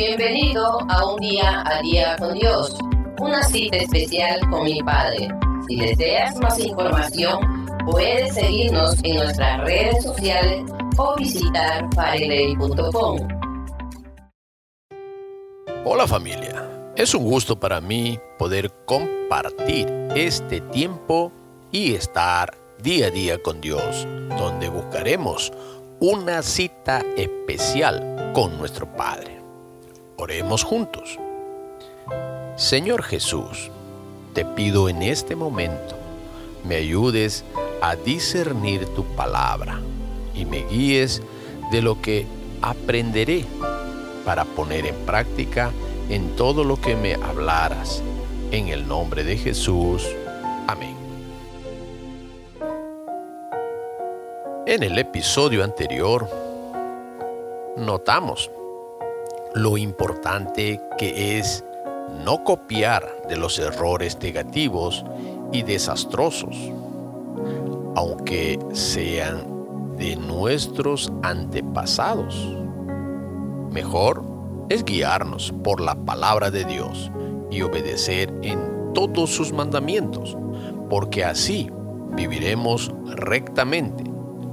Bienvenido a un día a día con Dios, una cita especial con mi Padre. Si deseas más información, puedes seguirnos en nuestras redes sociales o visitar fareley.com. Hola familia, es un gusto para mí poder compartir este tiempo y estar día a día con Dios, donde buscaremos una cita especial con nuestro Padre. Oremos juntos. Señor Jesús, te pido en este momento, me ayudes a discernir tu palabra y me guíes de lo que aprenderé para poner en práctica en todo lo que me hablaras. En el nombre de Jesús. Amén. En el episodio anterior, notamos lo importante que es no copiar de los errores negativos y desastrosos, aunque sean de nuestros antepasados. Mejor es guiarnos por la palabra de Dios y obedecer en todos sus mandamientos, porque así viviremos rectamente,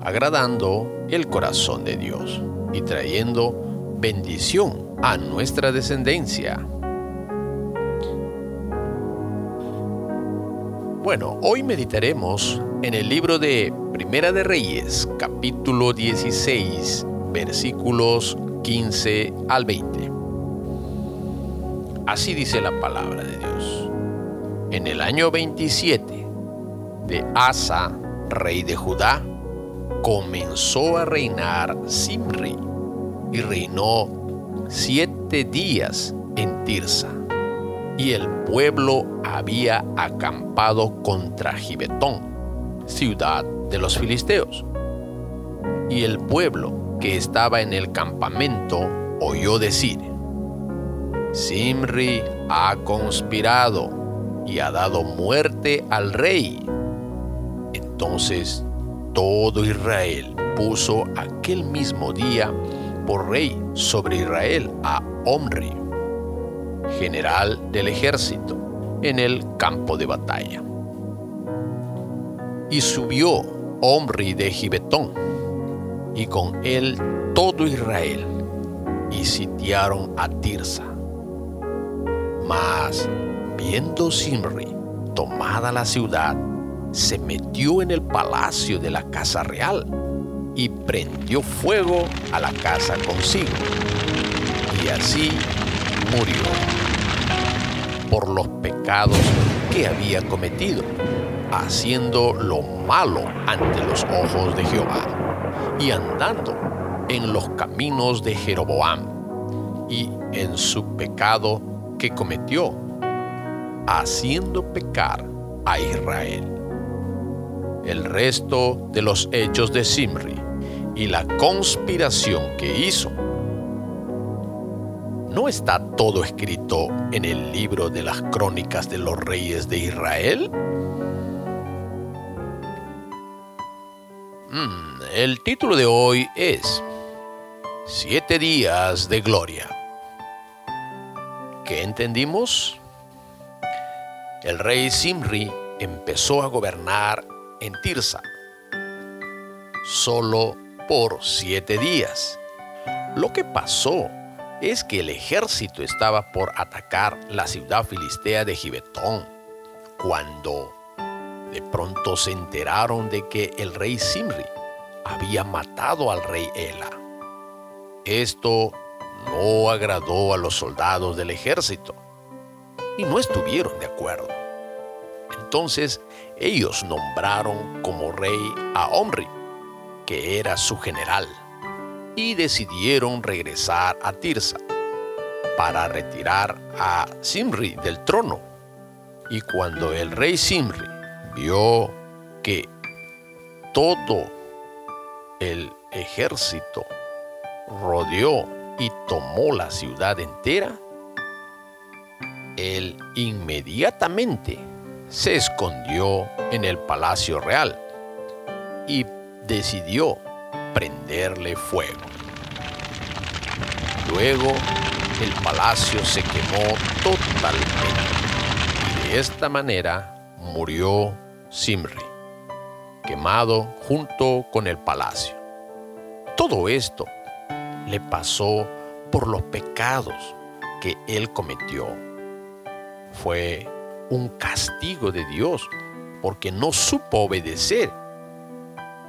agradando el corazón de Dios y trayendo bendición a nuestra descendencia. Bueno, hoy meditaremos en el libro de Primera de Reyes, capítulo 16, versículos 15 al 20. Así dice la palabra de Dios. En el año 27 de Asa, rey de Judá, comenzó a reinar Simri y reinó siete días en Tirsa. Y el pueblo había acampado contra Gibetón, ciudad de los filisteos. Y el pueblo que estaba en el campamento oyó decir, Simri ha conspirado y ha dado muerte al rey. Entonces todo Israel puso aquel mismo día por rey sobre Israel a Omri, general del ejército, en el campo de batalla. Y subió Omri de Gibetón y con él todo Israel, y sitiaron a Tirsa. Mas, viendo Simri tomada la ciudad, se metió en el palacio de la casa real y prendió fuego a la casa consigo. Y así murió por los pecados que había cometido, haciendo lo malo ante los ojos de Jehová y andando en los caminos de Jeroboam y en su pecado que cometió, haciendo pecar a Israel. El resto de los hechos de Simri y la conspiración que hizo, ¿no está todo escrito en el libro de las crónicas de los reyes de Israel? Mm, el título de hoy es Siete días de gloria. ¿Qué entendimos? El rey Simri empezó a gobernar en Tirsa solo por siete días. Lo que pasó es que el ejército estaba por atacar la ciudad filistea de Gibetón cuando de pronto se enteraron de que el rey Simri había matado al rey Ela. Esto no agradó a los soldados del ejército y no estuvieron de acuerdo. Entonces ellos nombraron como rey a Omri, que era su general, y decidieron regresar a Tirsa para retirar a Simri del trono. Y cuando el rey Simri vio que todo el ejército rodeó y tomó la ciudad entera, él inmediatamente se escondió en el palacio real y decidió prenderle fuego. Luego el palacio se quemó totalmente y de esta manera murió Simri, quemado junto con el palacio. Todo esto le pasó por los pecados que él cometió. Fue un castigo de Dios porque no supo obedecer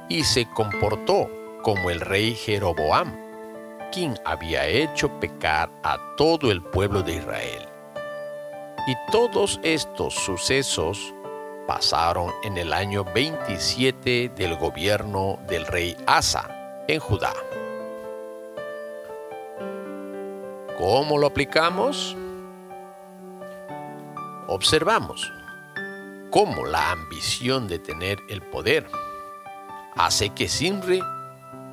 y se comportó como el rey Jeroboam, quien había hecho pecar a todo el pueblo de Israel. Y todos estos sucesos pasaron en el año 27 del gobierno del rey Asa en Judá. ¿Cómo lo aplicamos? Observamos cómo la ambición de tener el poder hace que Simri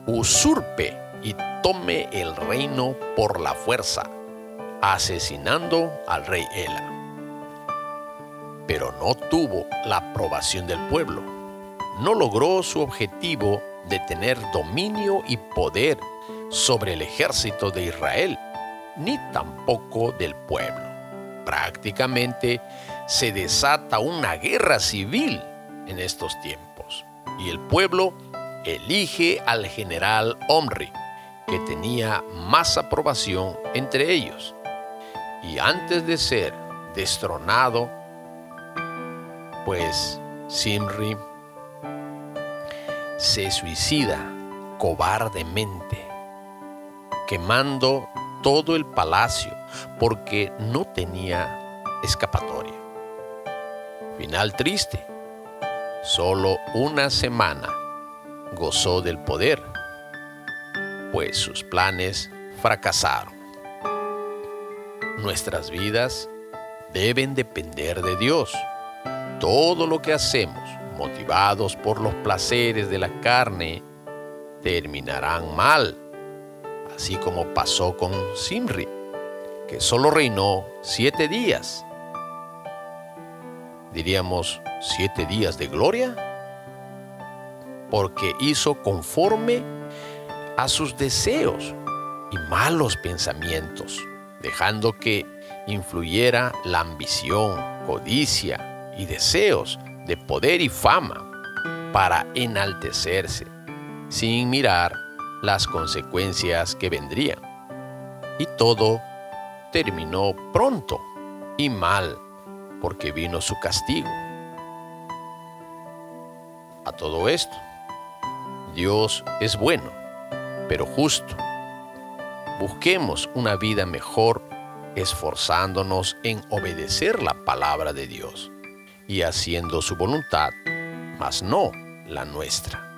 usurpe y tome el reino por la fuerza, asesinando al rey Ela. Pero no tuvo la aprobación del pueblo. No logró su objetivo de tener dominio y poder sobre el ejército de Israel ni tampoco del pueblo. Prácticamente se desata una guerra civil en estos tiempos y el pueblo elige al general Omri, que tenía más aprobación entre ellos. Y antes de ser destronado, pues Simri se suicida cobardemente, quemando todo el palacio porque no tenía escapatoria. Final triste. Solo una semana gozó del poder, pues sus planes fracasaron. Nuestras vidas deben depender de Dios. Todo lo que hacemos, motivados por los placeres de la carne, terminarán mal así como pasó con Simri, que solo reinó siete días. Diríamos, siete días de gloria, porque hizo conforme a sus deseos y malos pensamientos, dejando que influyera la ambición, codicia y deseos de poder y fama para enaltecerse, sin mirar las consecuencias que vendrían. Y todo terminó pronto y mal, porque vino su castigo. A todo esto, Dios es bueno, pero justo. Busquemos una vida mejor esforzándonos en obedecer la palabra de Dios y haciendo su voluntad, mas no la nuestra.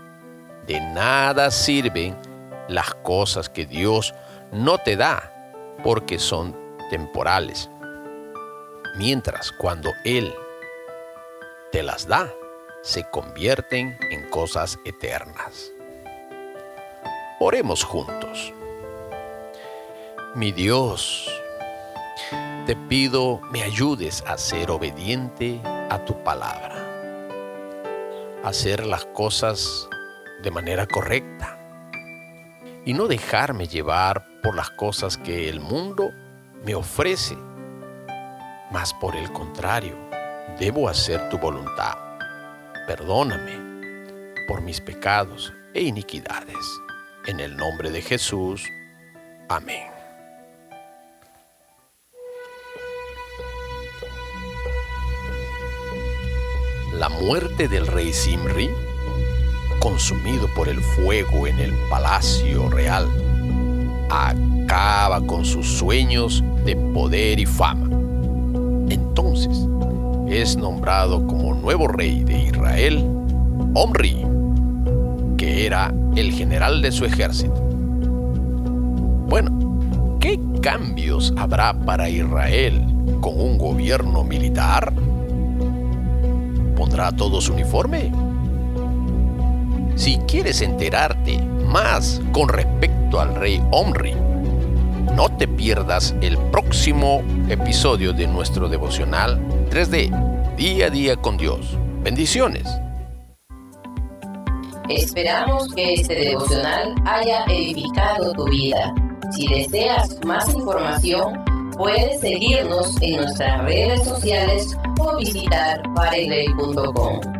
De nada sirven las cosas que Dios no te da porque son temporales. Mientras cuando Él te las da, se convierten en cosas eternas. Oremos juntos. Mi Dios, te pido me ayudes a ser obediente a tu palabra, a hacer las cosas de manera correcta y no dejarme llevar por las cosas que el mundo me ofrece. Mas por el contrario, debo hacer tu voluntad. Perdóname por mis pecados e iniquidades. En el nombre de Jesús. Amén. La muerte del rey Simri consumido por el fuego en el palacio real, acaba con sus sueños de poder y fama. Entonces es nombrado como nuevo rey de Israel Omri, que era el general de su ejército. Bueno, ¿qué cambios habrá para Israel con un gobierno militar? ¿Pondrá todo su uniforme? Si quieres enterarte más con respecto al rey Omri, no te pierdas el próximo episodio de nuestro devocional 3D, día a día con Dios. Bendiciones. Esperamos que este devocional haya edificado tu vida. Si deseas más información, puedes seguirnos en nuestras redes sociales o visitar paregrey.com.